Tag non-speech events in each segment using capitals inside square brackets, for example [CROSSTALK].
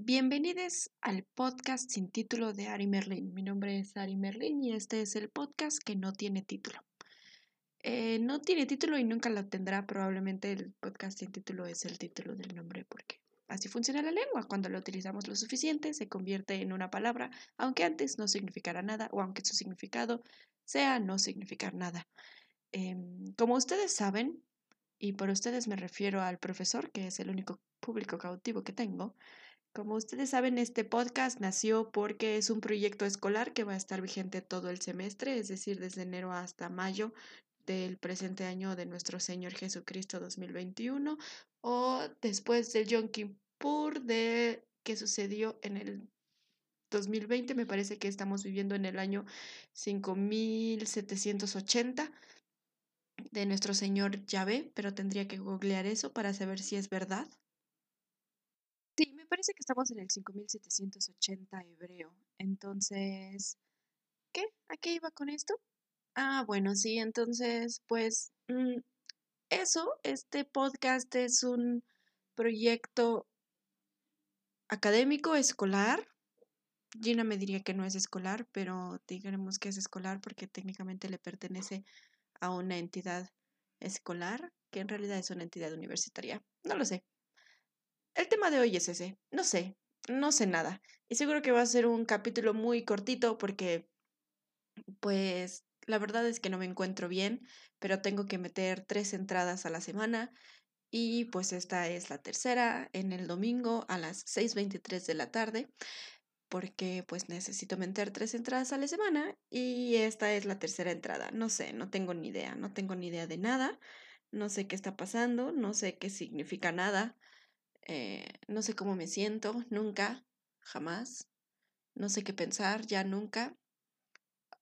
Bienvenidos al podcast sin título de Ari Merlin. Mi nombre es Ari Merlin y este es el podcast que no tiene título. Eh, no tiene título y nunca lo tendrá. Probablemente el podcast sin título es el título del nombre porque así funciona la lengua. Cuando lo utilizamos lo suficiente se convierte en una palabra, aunque antes no significara nada o aunque su significado sea no significar nada. Em, como ustedes saben, y por ustedes me refiero al profesor, que es el único público cautivo que tengo. Como ustedes saben, este podcast nació porque es un proyecto escolar que va a estar vigente todo el semestre, es decir, desde enero hasta mayo del presente año de nuestro Señor Jesucristo 2021 o después del Yom Kippur de que sucedió en el 2020, me parece que estamos viviendo en el año 5780 de nuestro señor Yahvé, pero tendría que googlear eso para saber si es verdad. Sí, me parece que estamos en el 5780 hebreo. Entonces, ¿qué? ¿A qué iba con esto? Ah, bueno, sí, entonces, pues mm, eso, este podcast es un proyecto académico, escolar. Gina me diría que no es escolar, pero digamos que es escolar porque técnicamente le pertenece a una entidad escolar, que en realidad es una entidad universitaria. No lo sé. El tema de hoy es ese. No sé, no sé nada. Y seguro que va a ser un capítulo muy cortito porque, pues, la verdad es que no me encuentro bien, pero tengo que meter tres entradas a la semana y pues esta es la tercera en el domingo a las 6.23 de la tarde porque pues necesito meter tres entradas a la semana y esta es la tercera entrada. No sé, no tengo ni idea, no tengo ni idea de nada, no sé qué está pasando, no sé qué significa nada, eh, no sé cómo me siento, nunca, jamás, no sé qué pensar, ya nunca.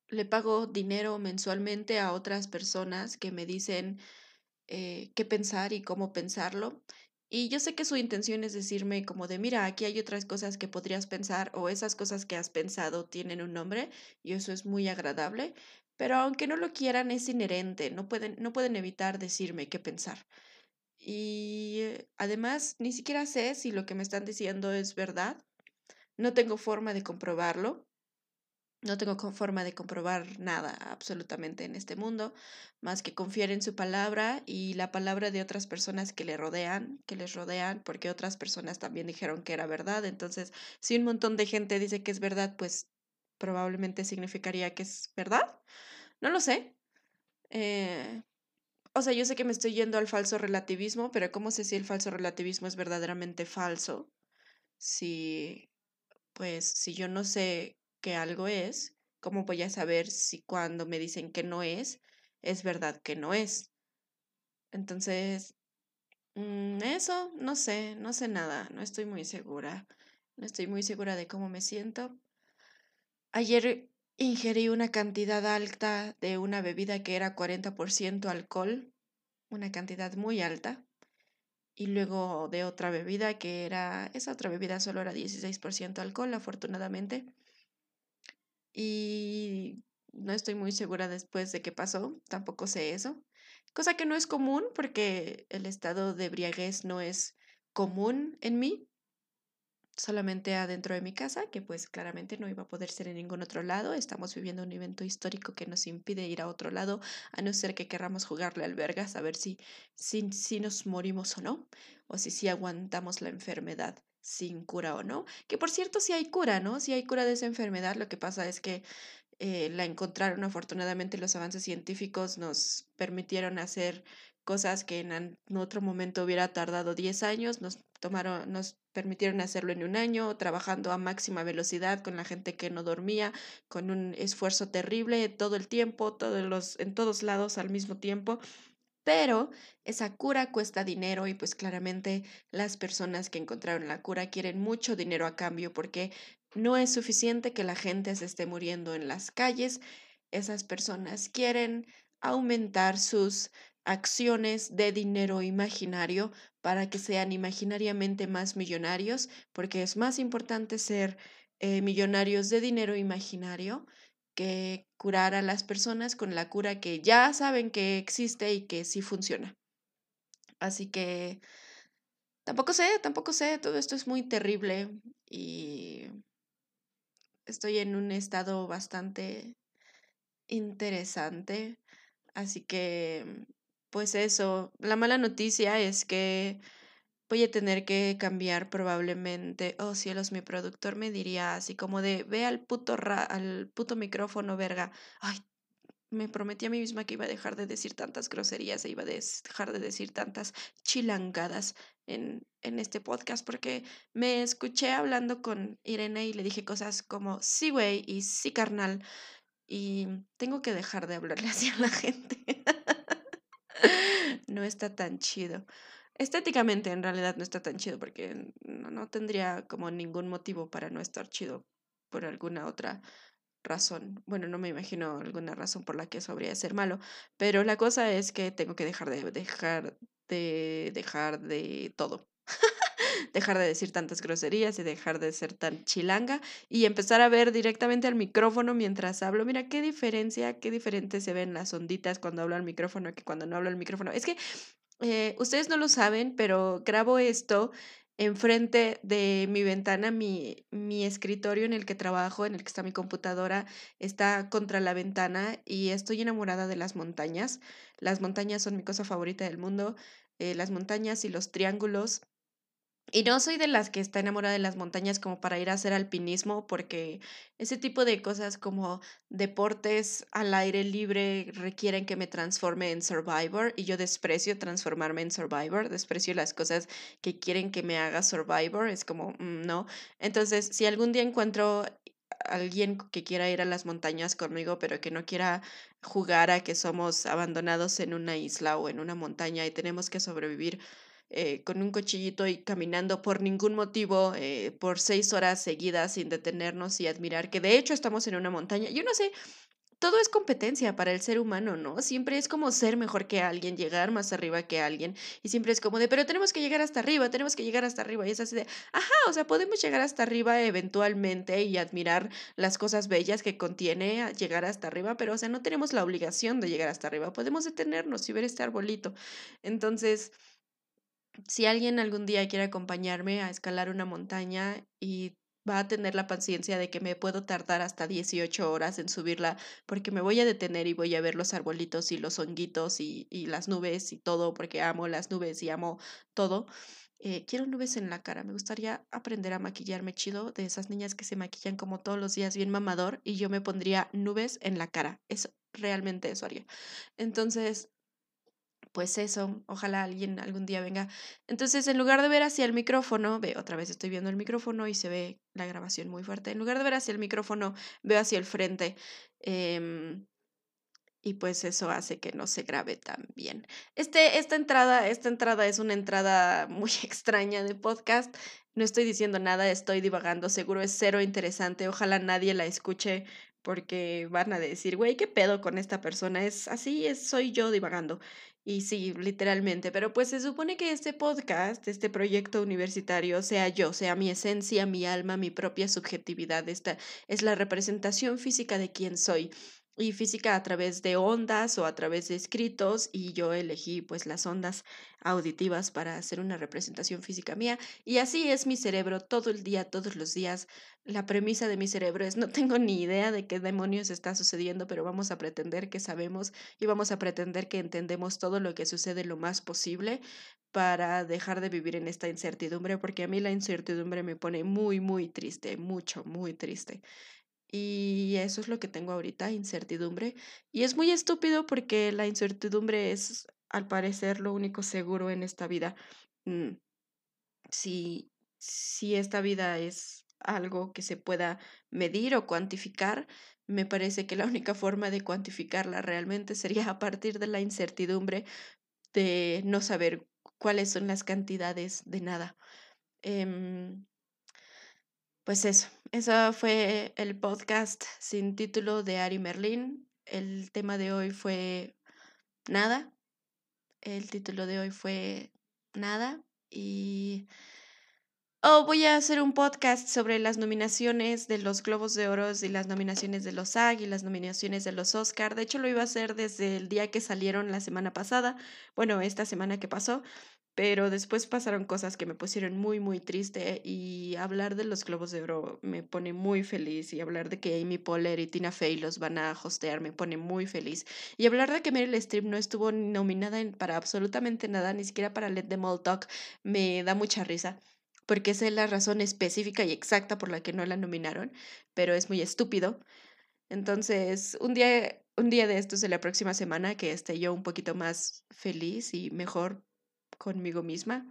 Le pago dinero mensualmente a otras personas que me dicen eh, qué pensar y cómo pensarlo y yo sé que su intención es decirme como de, mira, aquí hay otras cosas que podrías pensar o esas cosas que has pensado tienen un nombre y eso es muy agradable, pero aunque no lo quieran es inherente, no pueden, no pueden evitar decirme qué pensar. Y eh, además, ni siquiera sé si lo que me están diciendo es verdad, no tengo forma de comprobarlo. No tengo forma de comprobar nada absolutamente en este mundo, más que confiar en su palabra y la palabra de otras personas que le rodean, que les rodean, porque otras personas también dijeron que era verdad. Entonces, si un montón de gente dice que es verdad, pues probablemente significaría que es verdad. No lo sé. Eh, o sea, yo sé que me estoy yendo al falso relativismo, pero ¿cómo sé si el falso relativismo es verdaderamente falso? Si, pues, si yo no sé que algo es, ¿cómo voy a saber si cuando me dicen que no es, es verdad que no es? Entonces, mm, eso, no sé, no sé nada, no estoy muy segura, no estoy muy segura de cómo me siento. Ayer ingerí una cantidad alta de una bebida que era 40% alcohol, una cantidad muy alta, y luego de otra bebida que era, esa otra bebida solo era 16% alcohol, afortunadamente y no estoy muy segura después de qué pasó, tampoco sé eso. Cosa que no es común porque el estado de embriaguez no es común en mí, solamente adentro de mi casa, que pues claramente no iba a poder ser en ningún otro lado. Estamos viviendo un evento histórico que nos impide ir a otro lado, a no ser que querramos jugarle albergas, a ver si, si, si nos morimos o no, o si si aguantamos la enfermedad sin cura o no. Que por cierto, si hay cura, ¿no? Si hay cura de esa enfermedad, lo que pasa es que eh, la encontraron afortunadamente los avances científicos nos permitieron hacer cosas que en, otro momento hubiera tardado 10 años, nos tomaron, nos permitieron hacerlo en un año, trabajando a máxima velocidad con la gente que no dormía, con un esfuerzo terrible todo el tiempo, todos los, en todos lados al mismo tiempo pero esa cura cuesta dinero y pues claramente las personas que encontraron la cura quieren mucho dinero a cambio porque no es suficiente que la gente se esté muriendo en las calles. Esas personas quieren aumentar sus acciones de dinero imaginario para que sean imaginariamente más millonarios, porque es más importante ser eh, millonarios de dinero imaginario que curar a las personas con la cura que ya saben que existe y que sí funciona. Así que tampoco sé, tampoco sé, todo esto es muy terrible y estoy en un estado bastante interesante. Así que, pues eso, la mala noticia es que voy a tener que cambiar probablemente. Oh cielos, mi productor me diría así como de, ve al puto, al puto micrófono, verga. Ay, me prometí a mí misma que iba a dejar de decir tantas groserías e iba a dejar de decir tantas chilangadas en, en este podcast porque me escuché hablando con Irene y le dije cosas como sí, güey, y sí, carnal. Y tengo que dejar de hablarle así a la gente. [LAUGHS] no está tan chido. Estéticamente en realidad no está tan chido porque no, tendría como ningún motivo para no estar chido por alguna otra razón. Bueno, no me imagino alguna razón por la que eso habría de ser malo, pero la cosa es que tengo que dejar de dejar de dejar de todo. [LAUGHS] dejar de decir tantas groserías y dejar de ser tan chilanga y empezar a ver directamente al micrófono mientras hablo. Mira qué diferencia, qué diferente se ven las onditas cuando hablo al micrófono que cuando no hablo al micrófono. Es que eh, ustedes no lo saben, pero grabo esto enfrente de mi ventana, mi, mi escritorio en el que trabajo, en el que está mi computadora, está contra la ventana y estoy enamorada de las montañas. Las montañas son mi cosa favorita del mundo. Eh, las montañas y los triángulos y no soy de las que está enamorada de las montañas como para ir a hacer alpinismo, porque ese tipo de cosas como deportes al aire libre requieren que me transforme en Survivor y yo desprecio transformarme en Survivor, desprecio las cosas que quieren que me haga Survivor, es como, mm, no. Entonces, si algún día encuentro alguien que quiera ir a las montañas conmigo, pero que no quiera jugar a que somos abandonados en una isla o en una montaña y tenemos que sobrevivir eh, con un cuchillito y caminando por ningún motivo eh, por seis horas seguidas sin detenernos y admirar que de hecho estamos en una montaña. Yo no sé, todo es competencia para el ser humano, ¿no? Siempre es como ser mejor que alguien, llegar más arriba que alguien. Y siempre es como de, pero tenemos que llegar hasta arriba, tenemos que llegar hasta arriba. Y es así de, ajá, o sea, podemos llegar hasta arriba eventualmente y admirar las cosas bellas que contiene llegar hasta arriba, pero, o sea, no tenemos la obligación de llegar hasta arriba. Podemos detenernos y ver este arbolito. Entonces si alguien algún día quiere acompañarme a escalar una montaña y va a tener la paciencia de que me puedo tardar hasta 18 horas en subirla porque me voy a detener y voy a ver los arbolitos y los honguitos y, y las nubes y todo porque amo las nubes y amo todo. Eh, quiero nubes en la cara. Me gustaría aprender a maquillarme chido de esas niñas que se maquillan como todos los días bien mamador y yo me pondría nubes en la cara. Eso, realmente eso haría. Entonces, pues eso, ojalá alguien algún día venga. Entonces, en lugar de ver hacia el micrófono, ve, otra vez estoy viendo el micrófono y se ve la grabación muy fuerte. En lugar de ver hacia el micrófono, veo hacia el frente. Em, y pues eso hace que no se grabe tan bien. Este, esta entrada, esta entrada es una entrada [LAUGHS] muy extraña de podcast. No estoy diciendo nada, estoy divagando, seguro es cero interesante. Ojalá nadie la escuche porque van a decir, güey, ¿qué pedo con esta persona? Es así, es, soy yo divagando. Y sí, literalmente, pero pues se supone que este podcast, este proyecto universitario, sea yo, sea mi esencia, mi alma, mi propia subjetividad, esta es la representación física de quién soy y física a través de ondas o a través de escritos y yo elegí pues las ondas auditivas para hacer una representación física mía y así es mi cerebro todo el día, todos los días. La premisa de mi cerebro es no tengo ni idea de qué demonios está sucediendo, pero vamos a pretender que sabemos y vamos a pretender que entendemos todo lo que sucede lo más posible para dejar de vivir en esta incertidumbre, porque a mí la incertidumbre me pone muy, muy triste, mucho, muy triste. Y eso es lo que tengo ahorita, incertidumbre. Y es muy estúpido porque la incertidumbre es, al parecer, lo único seguro en esta vida. Mm, si, si esta vida es algo que se pueda medir o cuantificar, me parece que la única forma de cuantificarla realmente sería a partir de la incertidumbre de no saber cuáles son las cantidades de nada. Em, pues eso, eso fue el podcast sin título de Ari Merlin. El tema de hoy fue nada. El título de hoy fue nada. Y oh, voy a hacer un podcast sobre las nominaciones de los Globos de Oro y las nominaciones de los SAG y las nominaciones de los Oscar. De hecho, lo iba a hacer desde el día que salieron la semana pasada. Bueno, esta semana que pasó. Pero después pasaron cosas que me pusieron muy, muy triste y hablar de los Globos de Oro me pone muy feliz y hablar de que Amy Poehler y Tina Fey los van a hostear me pone muy feliz y hablar de que Meryl Streep no estuvo nominada para absolutamente nada, ni siquiera para Let Them All Talk, me da mucha risa porque sé la razón específica y exacta por la que no la nominaron, pero es muy estúpido. Entonces, un día, un día de estos de la próxima semana que esté yo un poquito más feliz y mejor conmigo misma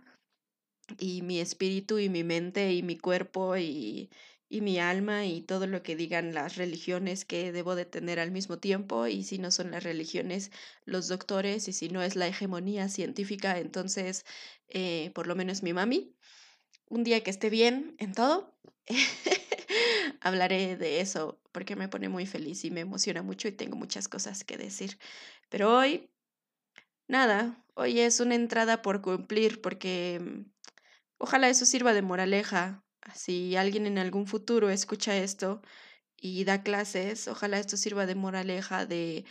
y mi espíritu y mi mente y mi cuerpo y, y mi alma y todo lo que digan las religiones que debo de tener al mismo tiempo y si no son las religiones los doctores y si no es la hegemonía científica entonces eh, por lo menos mi mami un día que esté bien en todo [LAUGHS] hablaré de eso porque me pone muy feliz y me emociona mucho y tengo muchas cosas que decir. Pero hoy Nada, hoy es una entrada por cumplir porque mm, ojalá eso sirva de moraleja. Si alguien en algún futuro escucha esto y da clases, ojalá esto sirva de moraleja de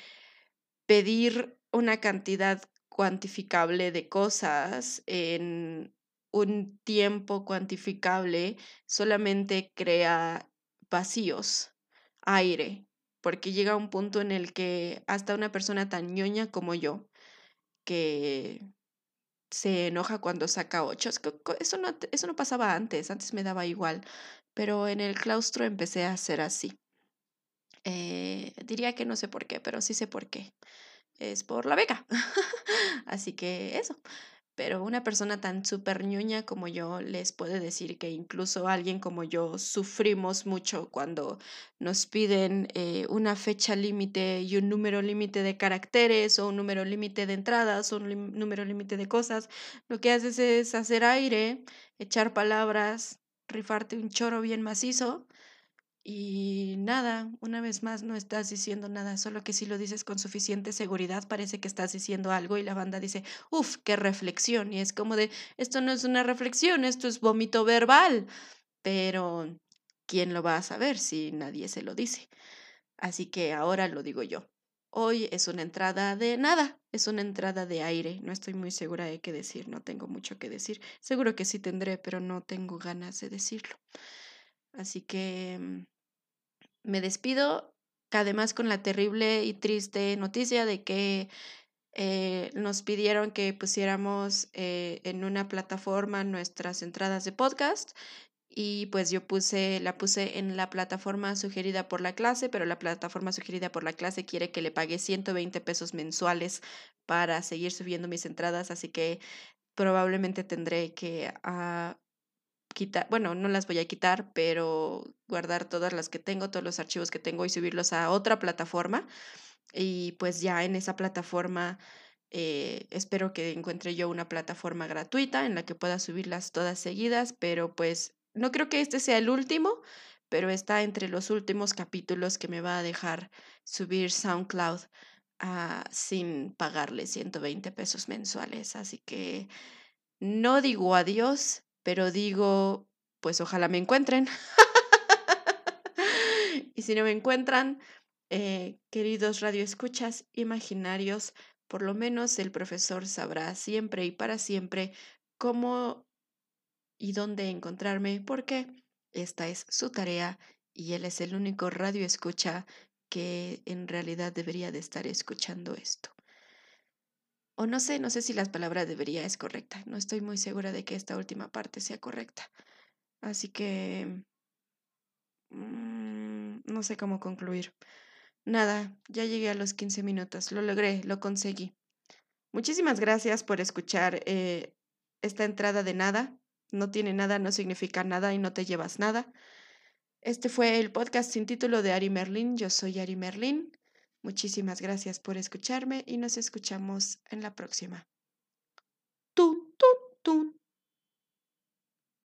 pedir una cantidad cuantificable de cosas en un tiempo cuantificable solamente crea vacíos, aire, porque llega un punto en el que hasta una persona tan ñoña como yo, que se enoja cuando saca ocho. Eso no, eso no pasaba antes, antes me daba igual, pero en el claustro empecé a ser así. Eh, diría que no sé por qué, pero sí sé por qué. Es por la beca. [LAUGHS] así que eso pero una persona tan súper ñoña como yo les puede decir que incluso alguien como yo sufrimos mucho cuando nos piden eh, una fecha límite y un número límite de caracteres o un número límite de entradas o un número límite de cosas. Lo que haces es hacer aire, echar palabras, rifarte un choro bien macizo y nada, una vez más no estás diciendo nada, solo que si lo dices con suficiente seguridad parece que estás diciendo algo y la banda dice, uff, qué reflexión. Y es como de, esto no es una reflexión, esto es vómito verbal. Pero, ¿quién lo va a saber si nadie se lo dice? Así que ahora lo digo yo. Hoy es una entrada de nada, es una entrada de aire. No estoy muy segura de qué decir, no tengo mucho que decir. Seguro que sí tendré, pero no tengo ganas de decirlo. Así que mm, me despido, además con la terrible y triste noticia de que eh, nos pidieron que pusiéramos eh, en una plataforma nuestras entradas de podcast y pues yo puse, la puse en la plataforma sugerida por la clase, pero la plataforma sugerida por la clase quiere que le pague 120 pesos mensuales para seguir subiendo mis entradas, así que probablemente tendré que ah, bueno, no las voy a quitar, pero guardar todas las que tengo, todos los archivos que tengo y subirlos a otra plataforma. Y pues ya en esa plataforma eh, espero que encuentre yo una plataforma gratuita en la que pueda subirlas todas seguidas, pero pues no creo que este sea el último, pero está entre los últimos capítulos que me va a dejar subir SoundCloud ah, sin pagarle 120 pesos mensuales. Así que no digo adiós, pero digo, pues ojalá me encuentren. [LAUGHS] y si no me encuentran, eh, queridos radioescuchas imaginarios, por lo menos el profesor sabrá siempre y para siempre cómo y dónde encontrarme, porque esta es su tarea y él es el único radioescucha que en realidad debería de estar escuchando esto. O no sé, no sé si las palabras debería es correcta. No estoy muy segura de que esta última parte sea correcta. Así que... Mm, no sé cómo concluir. Nada, ya llegué a los 15 minutos. Lo logré, lo conseguí. Muchísimas gracias por escuchar eh, esta entrada de nada. No tiene nada, no significa nada y no te llevas nada. Este fue el podcast sin título de Ari Merlin. Yo soy Ari Merlin. Muchísimas gracias por escucharme y nos escuchamos en la próxima.